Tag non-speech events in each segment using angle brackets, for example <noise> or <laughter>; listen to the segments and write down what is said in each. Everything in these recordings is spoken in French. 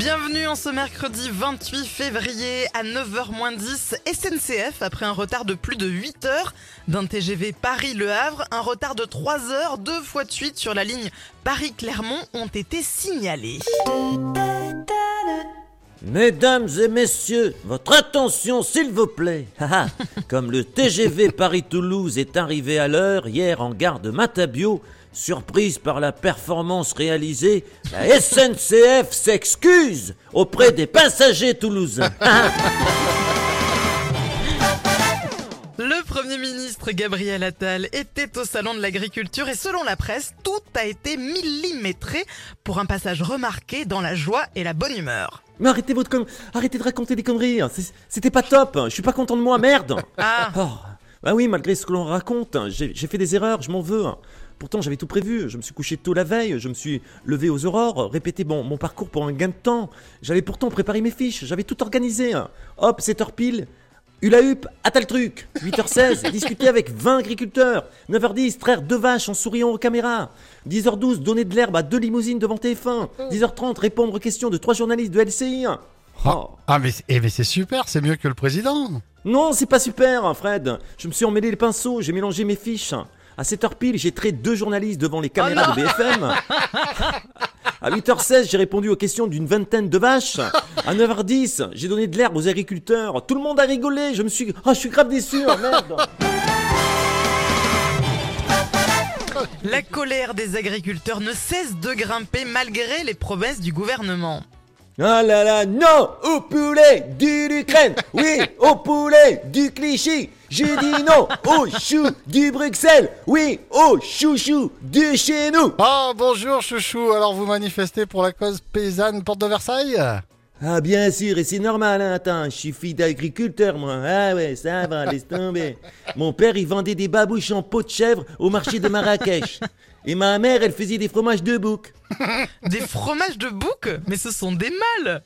Bienvenue en ce mercredi 28 février à 9h10 SNCF après un retard de plus de 8 heures d'un TGV Paris-Le Havre, un retard de 3 heures, deux fois de suite sur la ligne Paris-Clermont ont été signalés. Mesdames et messieurs, votre attention s'il vous plaît. Haha, <laughs> Comme le TGV Paris-Toulouse est arrivé à l'heure hier en gare de Matabio, surprise par la performance réalisée, la SNCF s'excuse auprès des passagers toulousains. <laughs> Le Premier ministre Gabriel Attal était au Salon de l'Agriculture et selon la presse, tout a été millimétré pour un passage remarqué dans la joie et la bonne humeur. Mais arrêtez votre con... arrêtez de raconter des conneries. C'est- C'était pas top. Je suis pas content de moi, merde. Ah, Oh, bah oui, malgré ce que l'on raconte, j'ai j'ai fait des erreurs, je m'en veux. Pourtant, j'avais tout prévu. Je me suis couché tôt la veille, je me suis levé aux aurores, répété mon, mon parcours pour un gain de temps. J'avais pourtant préparé mes fiches, j'avais tout organisé. Hop, 7h pile. Hula hup, à le truc. 8h16, <laughs> discuter avec 20 agriculteurs. 9h10, traire deux vaches en souriant aux caméras. 10h12, donner de l'herbe à deux limousines devant TF1. 10h30, répondre aux questions de trois journalistes de LCI. Oh. Ah, mais, c'est- eh, mais c'est super, c'est mieux que le président. Non, c'est pas super, Fred. Je me suis emmêlé les pinceaux, j'ai mélangé mes fiches. À 7h pile, j'ai traité deux journalistes devant les caméras de BFM. À 8h16, j'ai répondu aux questions d'une vingtaine de vaches. À 9h10, j'ai donné de l'herbe aux agriculteurs. Tout le monde a rigolé. Je me suis. Oh, je suis grave déçu, oh, merde. la colère des agriculteurs ne cesse de grimper malgré les promesses du gouvernement. Ah là là, non au poulet du l'Ukraine. Oui, au poulet du Clichy. J'ai dit non au chou du Bruxelles. Oui, au chouchou du chez nous. Oh, bonjour chouchou, alors vous manifestez pour la cause paysanne porte de Versailles? Ah bien sûr, et c'est normal, hein. attends, je suis fille d'agriculteur moi. Ah ouais, ça va, <laughs> laisse tomber. Mon père, il vendait des babouches en peau de chèvre au marché de Marrakech. Et ma mère, elle faisait des fromages de bouc. Des fromages de bouc? Mais ce sont des mâles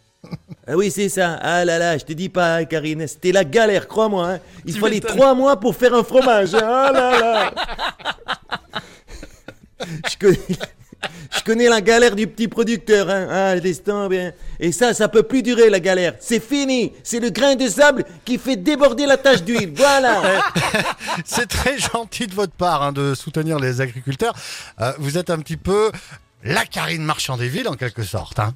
Ah oui, c'est ça. Ah là là, je te dis pas, Karine, c'était la galère, crois-moi. hein. Il Tu fallait trois mois pour faire un fromage. hein. Ah là là. <laughs> Je connais, je connais la galère du petit producteur. Hein. Ah, laisse tomber. Et ça, ça peut plus durer la galère. C'est fini. C'est le grain de sable qui fait déborder la tache d'huile. Voilà. <laughs> C'est très gentil de votre part hein, de soutenir les agriculteurs. Euh, vous êtes un petit peu la Karine Marchand des villes en quelque sorte. Hein.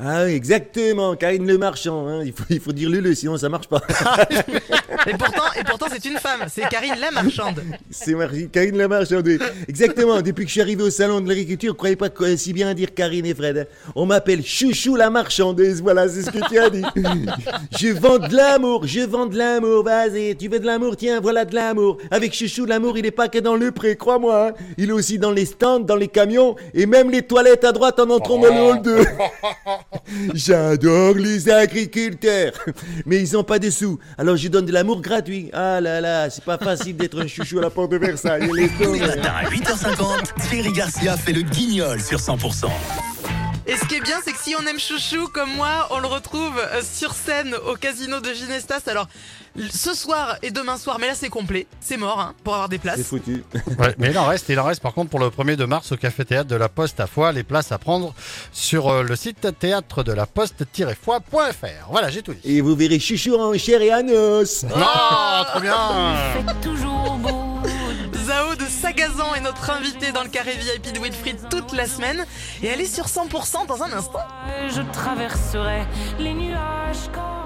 Ah oui, exactement. Karine Le Marchand. hein. Il, faut, il faut dire Lulu, sinon ça marche pas. <laughs> Et pourtant, et pourtant c'est une femme, c'est Karine la marchande. C'est Marie- Karine la marchandée. Exactement, depuis que je suis arrivé au salon de l'agriculture, croyez pas que- si bien dire Karine et Fred. hein. On m'appelle Chouchou la marchandeuse, voilà, c'est ce que tu as dit. <laughs> Je vends de l'amour, je vends de l'amour, vas-y, tu veux de l'amour, tiens, voilà de l'amour. Avec Chouchou, l'amour, il est pas que dans le pré, crois-moi. hein. Il est aussi dans les stands, dans les camions, et même les toilettes à droite en entrant dans le hall 2. <laughs> J'adore les agriculteurs, mais ils ont pas de sous. Alors je donne de l'amour gratuit. Ah là là, c'est pas facile d'être un chouchou à la porte de Versailles. Les tomber. matins à 8h50, Thierry Garcia fait le guignol sur 100%. Et ce qui est bien, c'est que si on aime Chouchou comme moi, on le retrouve euh, sur scène au casino de Ginestas. Alors, ce soir et demain soir, mais là c'est complet, c'est mort hein, pour avoir des C'est places. foutu. <laughs> Ouais, mais il en reste, il en reste par contre pour le 1er de mars au Café Théâtre de la Poste à Foix. Les places à prendre sur euh, le site théâtre de la poste-foix.fr. Voilà, j'ai tout dit. Et vous verrez chouchou en chair et en os. Ah, trop bien de Sagazan notre invitée dans le carré VIP de Wilfried toute la semaine et elle est sur 100% dans un instant. Je traverserai les nuages quand